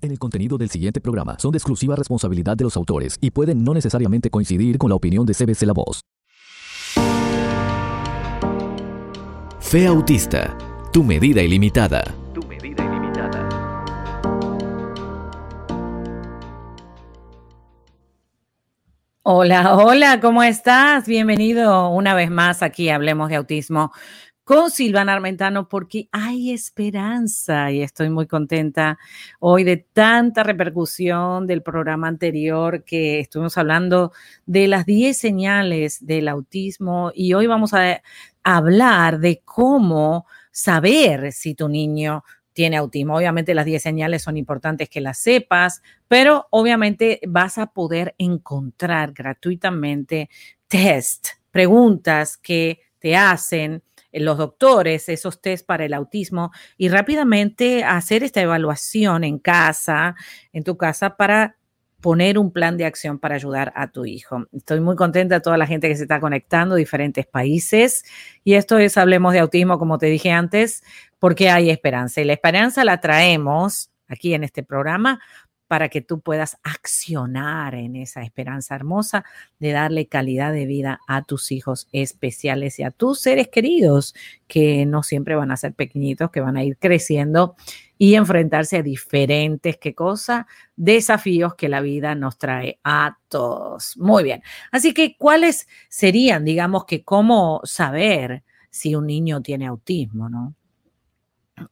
En el contenido del siguiente programa son de exclusiva responsabilidad de los autores y pueden no necesariamente coincidir con la opinión de CBC La Voz. Fe Autista, tu medida ilimitada. Tu medida ilimitada. Hola, hola, ¿cómo estás? Bienvenido una vez más aquí a Hablemos de Autismo con Silvana Armentano porque hay esperanza y estoy muy contenta hoy de tanta repercusión del programa anterior que estuvimos hablando de las 10 señales del autismo y hoy vamos a hablar de cómo saber si tu niño tiene autismo. Obviamente las 10 señales son importantes que las sepas, pero obviamente vas a poder encontrar gratuitamente test, preguntas que te hacen los doctores esos test para el autismo y rápidamente hacer esta evaluación en casa, en tu casa, para poner un plan de acción para ayudar a tu hijo. Estoy muy contenta de toda la gente que se está conectando, diferentes países. Y esto es Hablemos de Autismo, como te dije antes, porque hay esperanza. Y la esperanza la traemos aquí en este programa para que tú puedas accionar en esa esperanza hermosa de darle calidad de vida a tus hijos especiales y a tus seres queridos, que no siempre van a ser pequeñitos, que van a ir creciendo y enfrentarse a diferentes, ¿qué cosa? Desafíos que la vida nos trae a todos. Muy bien. Así que, ¿cuáles serían, digamos que, cómo saber si un niño tiene autismo, no?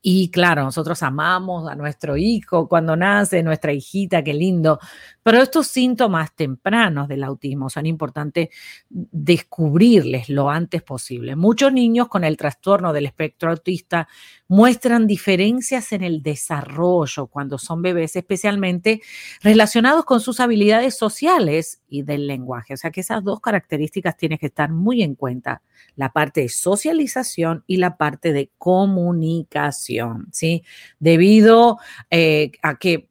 Y claro, nosotros amamos a nuestro hijo cuando nace, nuestra hijita, qué lindo, pero estos síntomas tempranos del autismo son importantes descubrirles lo antes posible. Muchos niños con el trastorno del espectro autista muestran diferencias en el desarrollo cuando son bebés, especialmente relacionados con sus habilidades sociales y del lenguaje. O sea que esas dos características tienes que estar muy en cuenta, la parte de socialización y la parte de comunicación, ¿sí? Debido eh, a que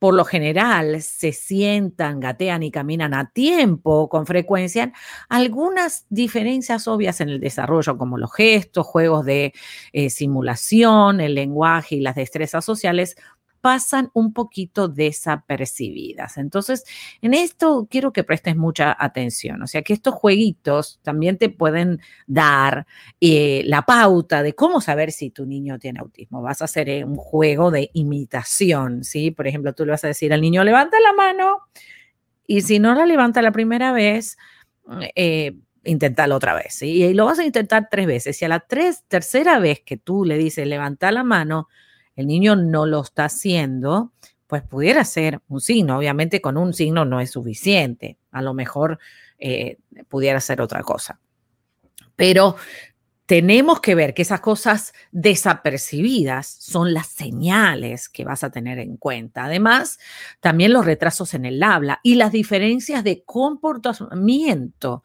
por lo general se sientan, gatean y caminan a tiempo con frecuencia, algunas diferencias obvias en el desarrollo, como los gestos, juegos de eh, simulación, el lenguaje y las destrezas sociales, pasan un poquito desapercibidas. Entonces, en esto quiero que prestes mucha atención. O sea, que estos jueguitos también te pueden dar eh, la pauta de cómo saber si tu niño tiene autismo. Vas a hacer eh, un juego de imitación, ¿sí? Por ejemplo, tú le vas a decir al niño, levanta la mano, y si no la levanta la primera vez, eh, inténtalo otra vez. Y lo vas a intentar tres veces. Y a la tres, tercera vez que tú le dices, levanta la mano, el niño no lo está haciendo, pues pudiera ser un signo. Obviamente con un signo no es suficiente. A lo mejor eh, pudiera ser otra cosa. Pero tenemos que ver que esas cosas desapercibidas son las señales que vas a tener en cuenta. Además, también los retrasos en el habla y las diferencias de comportamiento,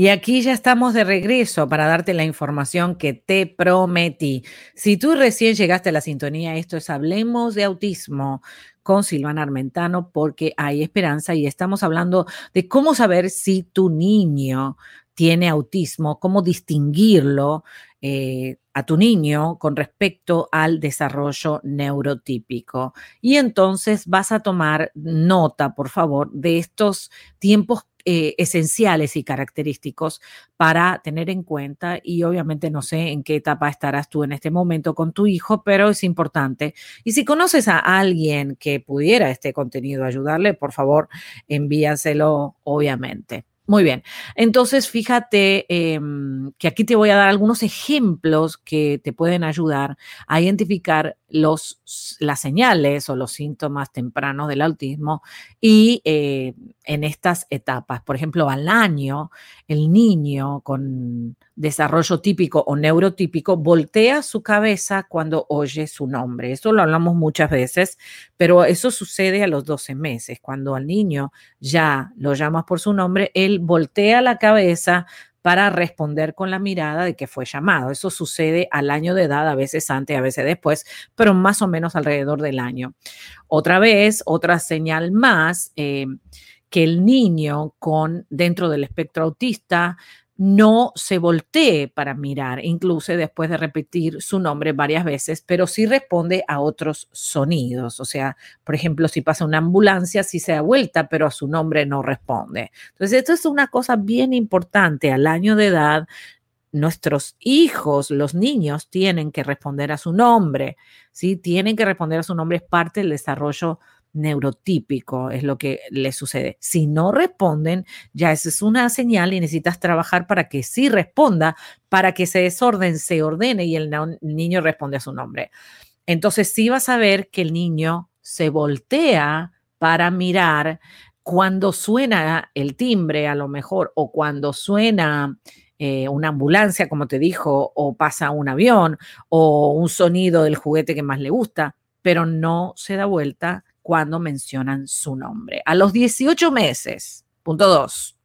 Y aquí ya estamos de regreso para darte la información que te prometí. Si tú recién llegaste a la sintonía, esto es Hablemos de Autismo con Silvana Armentano porque hay esperanza y estamos hablando de cómo saber si tu niño tiene autismo, cómo distinguirlo eh, a tu niño con respecto al desarrollo neurotípico. Y entonces vas a tomar nota, por favor, de estos tiempos eh, esenciales y característicos para tener en cuenta y obviamente no sé en qué etapa estarás tú en este momento con tu hijo, pero es importante. Y si conoces a alguien que pudiera este contenido ayudarle, por favor, envíaselo obviamente. Muy bien. Entonces, fíjate em, que aquí te voy a dar algunos ejemplos que te pueden ayudar a identificar los, las señales o los síntomas tempranos del autismo y eh, en estas etapas. Por ejemplo, al año, el niño con desarrollo típico o neurotípico voltea su cabeza cuando oye su nombre. Eso lo hablamos muchas veces, pero eso sucede a los 12 meses. Cuando al niño ya lo llamas por su nombre, él voltea la cabeza para responder con la mirada de que fue llamado. Eso sucede al año de edad, a veces antes, a veces después, pero más o menos alrededor del año. Otra vez, otra señal más, eh, que el niño con dentro del espectro autista no se voltee para mirar, incluso después de repetir su nombre varias veces, pero sí responde a otros sonidos. O sea, por ejemplo, si pasa una ambulancia, sí se da vuelta, pero a su nombre no responde. Entonces, esto es una cosa bien importante. Al año de edad, nuestros hijos, los niños, tienen que responder a su nombre, ¿sí? Tienen que responder a su nombre, es parte del desarrollo neurotípico, es lo que le sucede. Si no responden, ya esa es una señal y necesitas trabajar para que sí responda, para que ese desorden se ordene y el niño responde a su nombre. Entonces sí vas a ver que el niño se voltea para mirar cuando suena el timbre a lo mejor o cuando suena eh, una ambulancia, como te dijo, o pasa un avión o un sonido del juguete que más le gusta, pero no se da vuelta cuando mencionan su nombre. A los 18 meses, punto 2.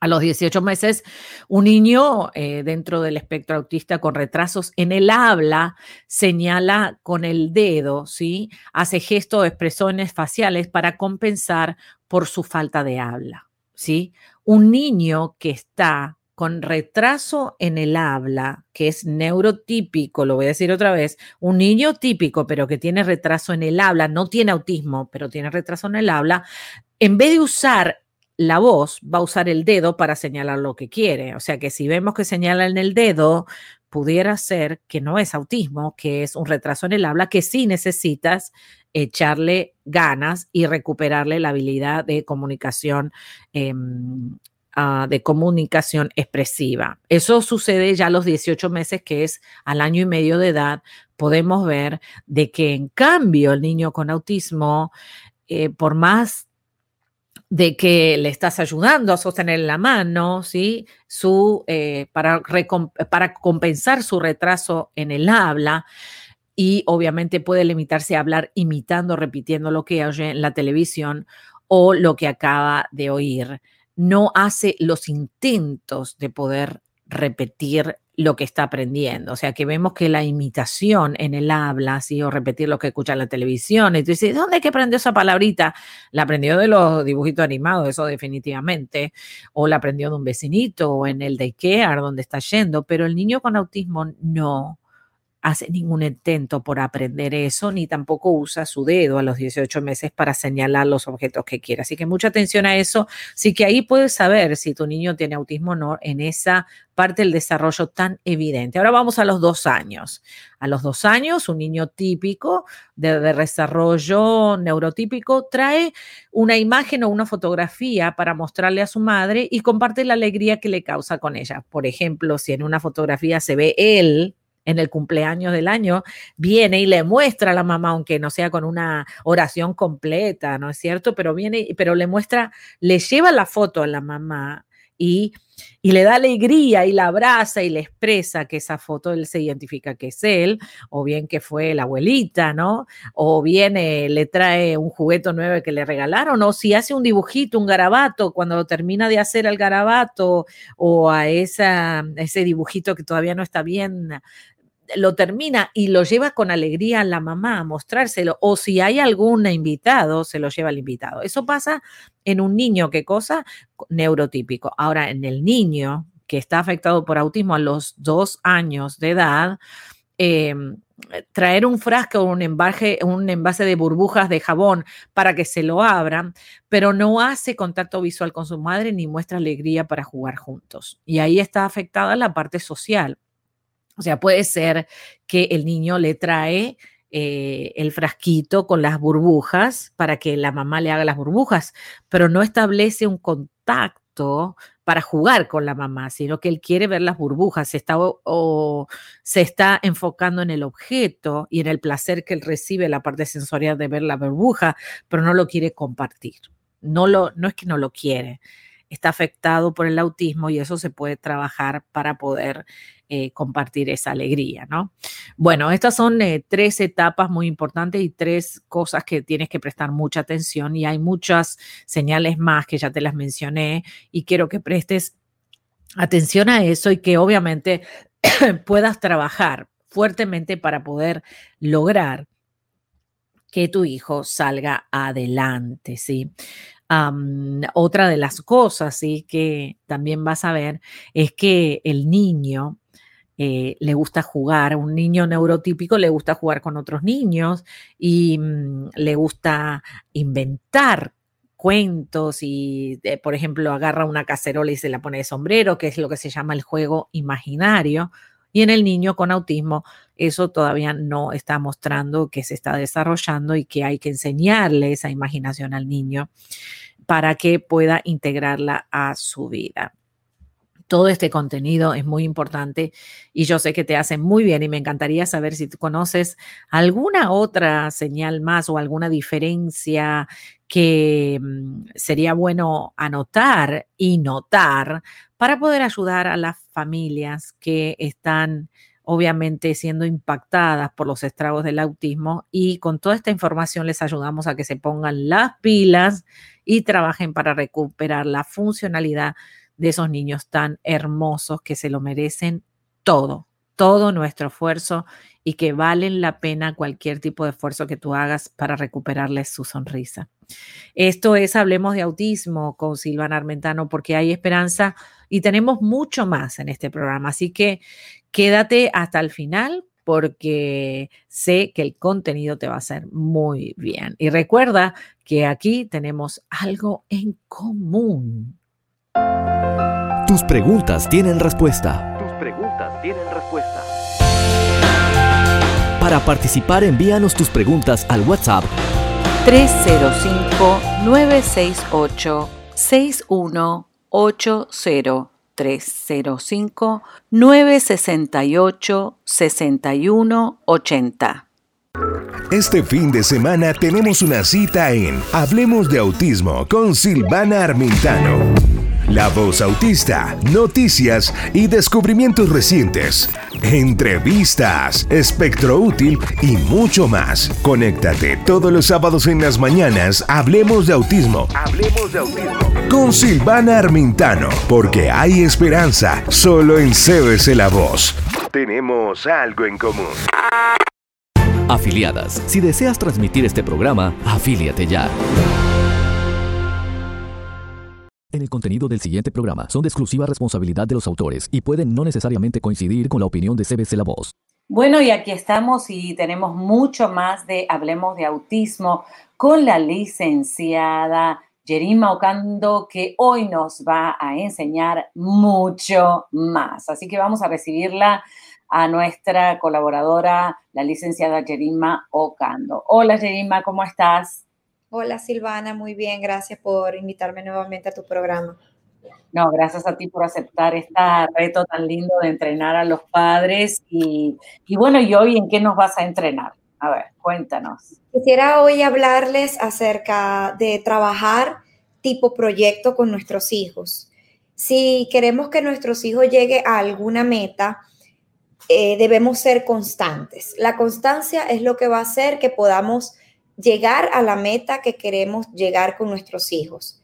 A los 18 meses, un niño eh, dentro del espectro autista con retrasos en el habla señala con el dedo, ¿sí? Hace gestos o expresiones faciales para compensar por su falta de habla, ¿sí? Un niño que está con retraso en el habla, que es neurotípico, lo voy a decir otra vez, un niño típico, pero que tiene retraso en el habla, no tiene autismo, pero tiene retraso en el habla, en vez de usar la voz, va a usar el dedo para señalar lo que quiere. O sea que si vemos que señala en el dedo, pudiera ser que no es autismo, que es un retraso en el habla, que sí necesitas echarle ganas y recuperarle la habilidad de comunicación em, Ah, de comunicación expresiva. Eso sucede ya a los 18 meses, que es al año y medio de edad. Podemos ver de que en cambio el niño con autismo, eh, por más de que le estás ayudando a sostener la mano, ¿sí? Su, eh, para, para compensar su retraso en el habla, y obviamente puede limitarse a hablar imitando, repitiendo lo que oye en la televisión o lo que acaba de oír no hace los intentos de poder repetir lo que está aprendiendo. O sea, que vemos que la imitación en el habla, ¿sí? o repetir lo que escucha en la televisión, dices, ¿dónde es que aprendió esa palabrita? La aprendió de los dibujitos animados, eso definitivamente, o la aprendió de un vecinito, o en el daycare donde está yendo, pero el niño con autismo no hace ningún intento por aprender eso, ni tampoco usa su dedo a los 18 meses para señalar los objetos que quiere. Así que mucha atención a eso. Sí que ahí puedes saber si tu niño tiene autismo o no en esa parte del desarrollo tan evidente. Ahora vamos a los dos años. A los dos años, un niño típico de, de desarrollo neurotípico trae una imagen o una fotografía para mostrarle a su madre y comparte la alegría que le causa con ella. Por ejemplo, si en una fotografía se ve él en el cumpleaños del año, viene y le muestra a la mamá, aunque no sea con una oración completa, ¿no es cierto? Pero viene, pero le muestra, le lleva la foto a la mamá y, y, le da alegría y la abraza y le expresa que esa foto él se identifica que es él, o bien que fue la abuelita, ¿no? O bien le trae un juguete nuevo que le regalaron, o si hace un dibujito, un garabato, cuando termina de hacer el garabato, o a esa, ese dibujito que todavía no está bien lo termina y lo lleva con alegría a la mamá a mostrárselo, o si hay algún invitado, se lo lleva al invitado. Eso pasa en un niño, ¿qué cosa? Neurotípico. Ahora, en el niño que está afectado por autismo a los dos años de edad, em, traer un frasco o un, un envase de burbujas de jabón para que se lo abran, pero no hace contacto visual con su madre ni muestra alegría para jugar juntos. Y ahí está afectada la parte social. O sea, puede ser que el niño le trae eh, el frasquito con las burbujas para que la mamá le haga las burbujas, pero no establece un contacto para jugar con la mamá, sino que él quiere ver las burbujas, se está, o, se está enfocando en el objeto y en el placer que él recibe, la parte sensorial de ver la burbuja, pero no lo quiere compartir. No, lo, no es que no lo quiere, está afectado por el autismo y eso se puede trabajar para poder eh, compartir esa alegría, ¿no? Bueno, estas son eh, tres etapas muy importantes y tres cosas que tienes que prestar mucha atención y hay muchas señales más que ya te las mencioné y quiero que prestes atención a eso y que obviamente puedas trabajar fuertemente para poder lograr que tu hijo salga adelante, ¿sí? Otra de las cosas, sí, que también vas a ver es que el niño eh, le gusta jugar, un niño neurotípico le gusta jugar con otros niños y mm, le gusta inventar cuentos y, eh, por ejemplo, agarra una cacerola y se la pone de sombrero, que es lo que se llama el juego imaginario. Y en el niño con autismo, eso todavía no está mostrando que se está desarrollando y que hay que enseñarle esa imaginación al niño para que pueda integrarla a su vida todo este contenido es muy importante y yo sé que te hace muy bien y me encantaría saber si tú conoces alguna otra señal más o alguna diferencia que mm, sería bueno anotar y notar para poder ayudar a las familias que están obviamente siendo impactadas por los estragos del autismo y con toda esta información les ayudamos a que se pongan las pilas y trabajen para recuperar la funcionalidad de esos niños tan hermosos que se lo merecen todo, todo nuestro esfuerzo y que valen la pena cualquier tipo de esfuerzo que tú hagas para recuperarles su sonrisa. Esto es Hablemos de Autismo con Silvana Armentano porque hay esperanza y tenemos mucho más en este programa. Así que quédate hasta el final porque sé que el contenido te va a hacer muy bien. Y recuerda que aquí tenemos algo en común. Tus preguntas tienen respuesta. Tus preguntas tienen respuesta. Para participar, envíanos tus preguntas al WhatsApp 305-968-6180. 305-968-6180. Este fin de semana tenemos una cita en Hablemos de Autismo con Silvana Armintano. La voz autista, noticias y descubrimientos recientes, entrevistas, espectro útil y mucho más. Conéctate todos los sábados en las mañanas. Hablemos de autismo. Hablemos de autismo. Con Silvana Armintano, porque hay esperanza solo en CBC La Voz. Tenemos algo en común. Afiliadas. Si deseas transmitir este programa, afíliate ya. En el contenido del siguiente programa son de exclusiva responsabilidad de los autores y pueden no necesariamente coincidir con la opinión de CBC La Voz. Bueno, y aquí estamos y tenemos mucho más de Hablemos de Autismo con la licenciada Jerima Ocando, que hoy nos va a enseñar mucho más. Así que vamos a recibirla a nuestra colaboradora, la licenciada Jerima Ocando. Hola Jerima, ¿cómo estás? Hola Silvana, muy bien, gracias por invitarme nuevamente a tu programa. No, gracias a ti por aceptar este reto tan lindo de entrenar a los padres. Y, y, bueno, ¿y hoy en qué nos vas a entrenar? A ver, cuéntanos. Quisiera hoy hablarles acerca de trabajar tipo proyecto con nuestros hijos. Si queremos que nuestros hijos lleguen a alguna meta, eh, debemos ser constantes. La constancia es lo que va a hacer que podamos llegar a la meta que queremos llegar con nuestros hijos.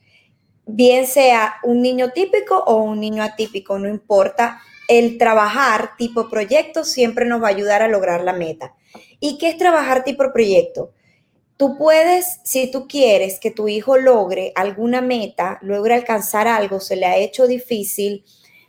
Bien sea un niño típico o un niño atípico, no importa. El trabajar tipo proyecto siempre nos va a ayudar a lograr la meta. ¿Y qué es trabajar tipo proyecto? Tú puedes, si tú quieres que tu hijo logre alguna meta, logre alcanzar algo, se le ha hecho difícil,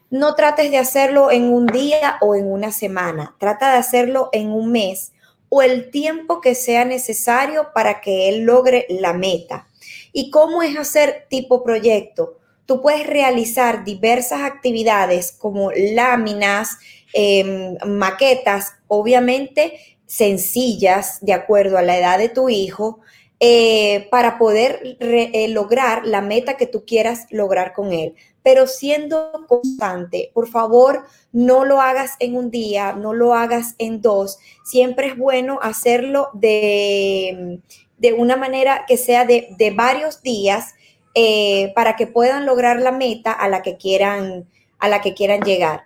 no trates de hacerlo en un día o en una semana, trata de hacerlo en un mes o el tiempo que sea necesario para que él logre la meta. ¿Y cómo es hacer tipo proyecto? Tú puedes realizar diversas actividades como láminas, em, maquetas, obviamente sencillas de acuerdo a la edad de tu hijo, eh, para poder eh, lograr la meta que tú quieras lograr con él pero siendo constante. Por favor, no lo hagas en un día, no lo hagas en dos. Siempre es bueno hacerlo de, de una manera que sea de, de varios días eh, para que puedan lograr la meta a la que quieran, a la que quieran llegar.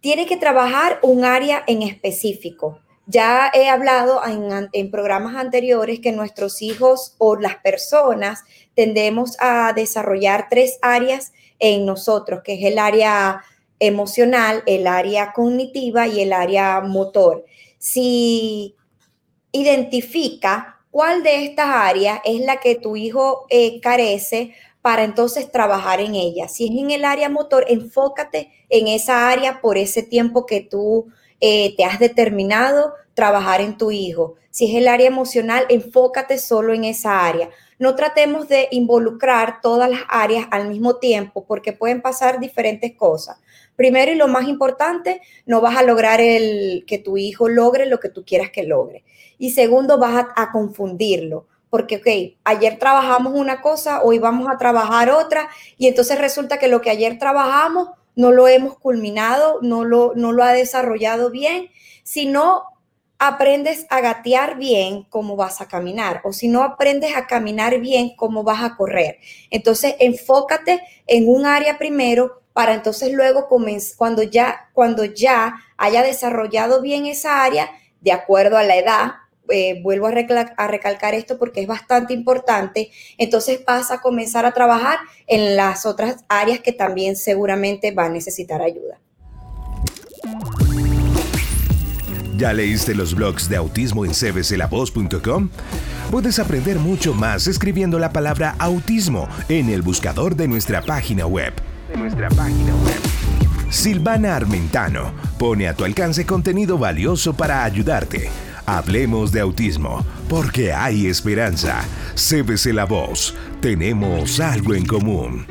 Tiene que trabajar un área en específico. Ya he hablado en, programas anteriores que nuestros hijos o las personas tendemos a desarrollar tres áreas en nosotros, que es el área emocional, el área cognitiva y el área motor. Si identifica cuál de estas áreas es la que tu hijo eh, carece para entonces trabajar en ella. Si es en el área motor, enfócate en esa área por ese tiempo que tú eh, te has determinado trabajar en tu hijo. Si es el área emocional, enfócate solo en esa área. No tratemos de involucrar todas las áreas al mismo tiempo porque pueden pasar diferentes cosas. Primero y lo más importante, no vas a lograr el que tu hijo logre lo que tú quieras que logre. Y segundo, vas a, confundirlo. Porque, ok, ayer trabajamos una cosa, hoy vamos a trabajar otra, y entonces resulta que lo que ayer trabajamos no lo hemos culminado, no lo, no lo ha desarrollado bien. Si no aprendes a gatear bien, ¿cómo vas a caminar? O si no aprendes a caminar bien, ¿cómo vas a correr? Entonces, enfócate en un área primero para entonces luego cuando ya, cuando ya haya desarrollado bien esa área, de acuerdo a la edad, eh, vuelvo a, recalcar esto porque es bastante importante, entonces vas a comenzar a trabajar en las otras áreas que también seguramente va a necesitar ayuda. ¿Ya leíste los blogs de autismo en cbclavoz.com? Puedes aprender mucho más escribiendo la palabra autismo en el buscador de nuestra página web nuestra página web. Silvana Armentano pone a tu alcance contenido valioso para ayudarte. Hablemos de autismo, porque hay esperanza. Cébese la voz. Tenemos algo en común.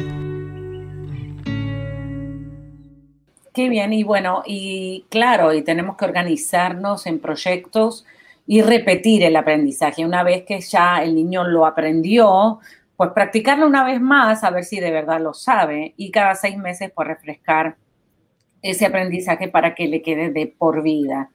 Qué bien, y bueno, y claro, y tenemos que organizarnos en proyectos y repetir el aprendizaje. Una vez que ya el niño lo aprendió, pues practicarlo una vez más, a ver si de verdad lo sabe, y cada seis meses pues refrescar ese aprendizaje para que le quede de por vida.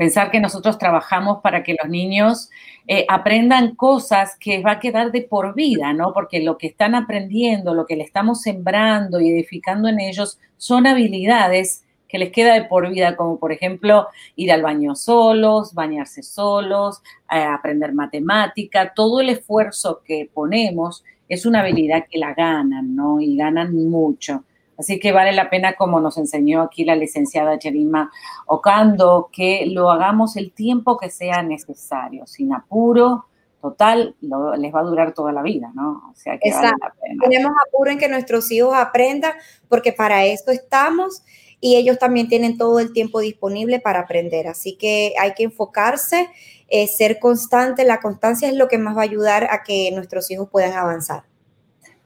Pensar que nosotros trabajamos para que los niños eh, aprendan cosas que va a quedar de por vida, ¿no? Porque lo que están aprendiendo, lo que le estamos sembrando y edificando en ellos son habilidades que les queda de por vida, como por ejemplo ir al baño solos, bañarse solos, aprender matemática, todo el esfuerzo que ponemos es una habilidad que la ganan, ¿no? Y ganan mucho. Así que vale la pena, como nos enseñó aquí la licenciada Jerima Ocando, que lo hagamos el tiempo que sea necesario, sin apuro. Total, les va a durar toda la vida, ¿no? O sea que vale la pena. Tenemos apuro en que nuestros hijos aprendan, porque para esto estamos y ellos también tienen todo el tiempo disponible para aprender. Así que hay que enfocarse, eh, ser constante. La constancia es lo que más va a ayudar a que nuestros hijos puedan avanzar.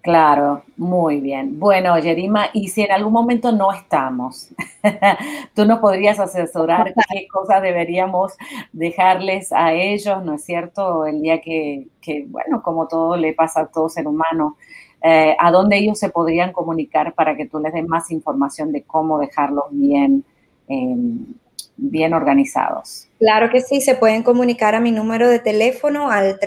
Claro, muy bien. Bueno, Yerima, y si en algún momento no estamos, tú nos podrías asesorar qué cosas deberíamos dejarles a ellos, ¿no es cierto? El día que, que bueno, como todo le pasa a todo ser humano, eh, a dónde ellos se podrían comunicar para que tú les des más información de cómo dejarlos bien, em, bien organizados. Claro que sí, se pueden comunicar a mi número de teléfono al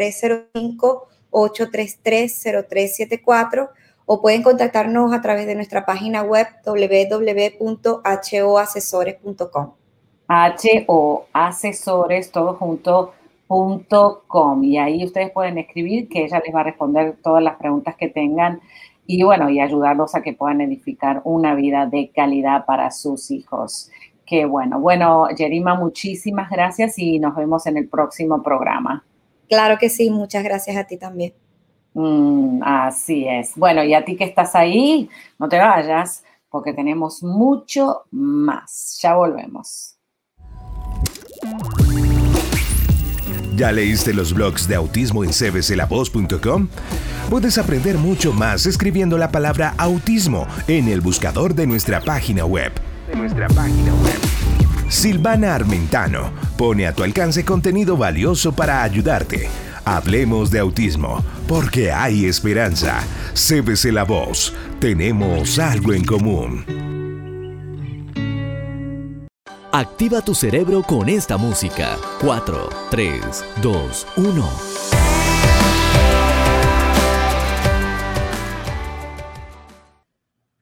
305-833-0374 o pueden contactarnos a través de nuestra página web www.hoasesores.com. HO Asesores, todo junto com y ahí ustedes pueden escribir que ella les va a responder todas las preguntas que tengan y bueno, y ayudarlos a que puedan edificar una vida de calidad para sus hijos. Qué bueno. Bueno, Yerima, muchísimas gracias y nos vemos en el próximo programa. Claro que sí, muchas gracias a ti también. Mm, así es. Bueno, y a ti que estás ahí, no te vayas porque tenemos mucho más. Ya volvemos. ¿Ya leíste los blogs de autismo en cbclavoz.com? Puedes aprender mucho más escribiendo la palabra autismo en el buscador de nuestra página web. De nuestra página web. Silvana Armentano pone a tu alcance contenido valioso para ayudarte. Hablemos de autismo, porque hay esperanza. CBC La Voz. Tenemos algo en común. Activa tu cerebro con esta música. 4, 3, 2, 1.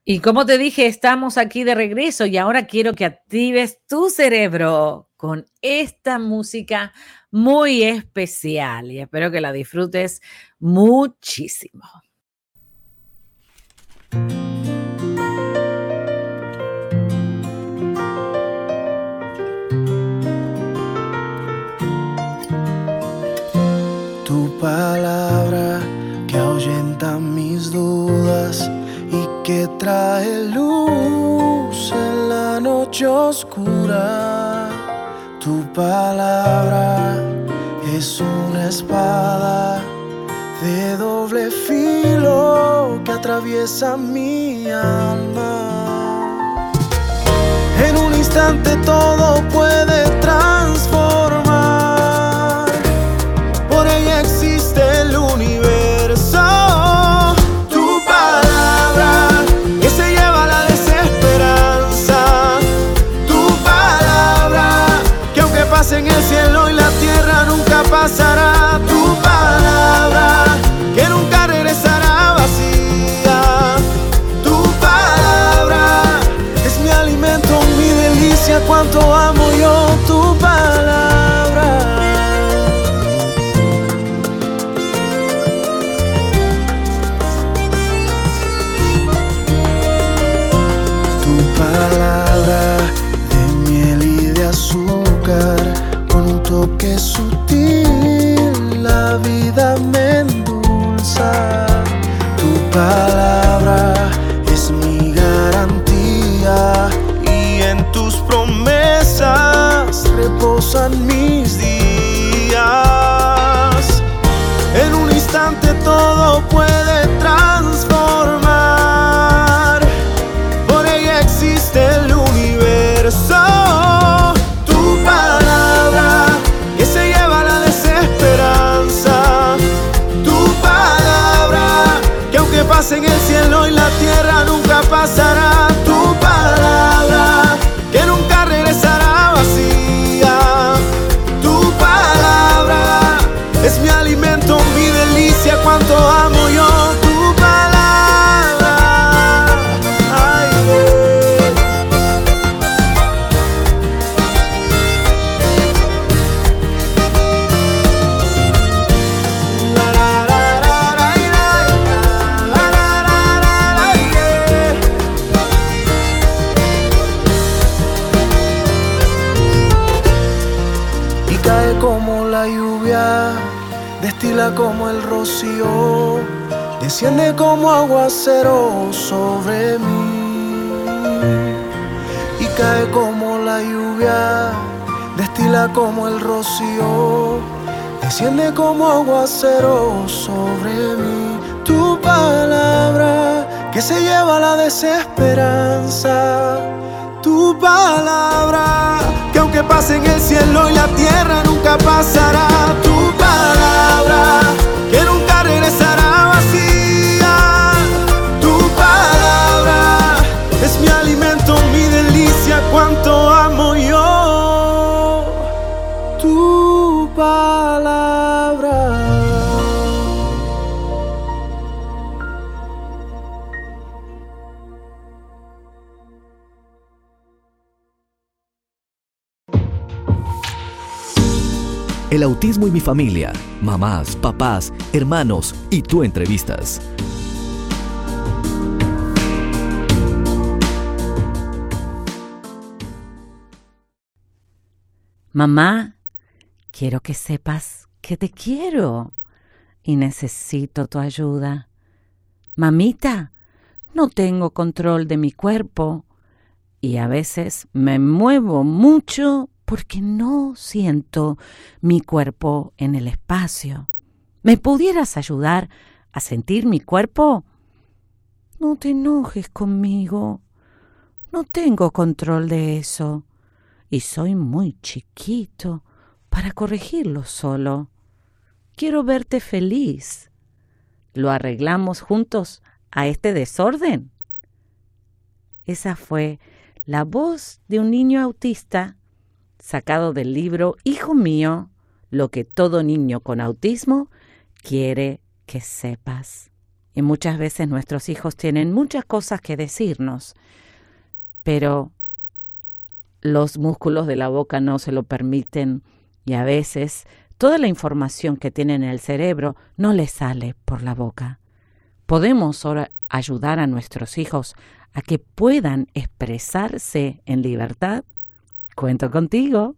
Y como te dije, estamos aquí de regreso y ahora quiero que actives tu cerebro con esta música muy especial y espero que la disfrutes muchísimo. Tu palabra que ahuyenta mis dudas que trae luz en la noche oscura. Tu palabra es una espada de doble filo que atraviesa mi alma. En un instante todo puede transformar. toa destila como el rocío, desciende como aguacero sobre mí. Y cae como la lluvia, destila como el rocío, desciende como aguacero sobre mí. Tu palabra que se lleva la desesperanza. Tu palabra que aunque pase en el cielo y la tierra nunca pasará. Tu palabra que nunca regresará El autismo y mi familia. Mamás, papás, hermanos y tú entrevistas. Mamá, quiero que sepas que te quiero y necesito tu ayuda. Mamita, no tengo control de mi cuerpo y a veces me muevo mucho porque no siento mi cuerpo en el espacio. ¿Me pudieras ayudar a sentir mi cuerpo? No te enojes conmigo. No tengo control de eso. Y soy muy chiquito para corregirlo solo. Quiero verte feliz. ¿Lo arreglamos juntos a este desorden? Esa fue la voz de un niño autista sacado del libro Hijo mío, lo que todo niño con autismo quiere que sepas. Y muchas veces nuestros hijos tienen muchas cosas que decirnos, pero los músculos de la boca no se lo permiten y a veces toda la información que tienen en el cerebro no les sale por la boca. Podemos ahora ayudar a nuestros hijos a que puedan expresarse en libertad. Cuento contigo.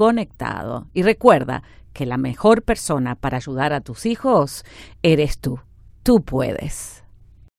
conectado. Y recuerda que la mejor persona para ayudar a tus hijos eres tú. Tú puedes.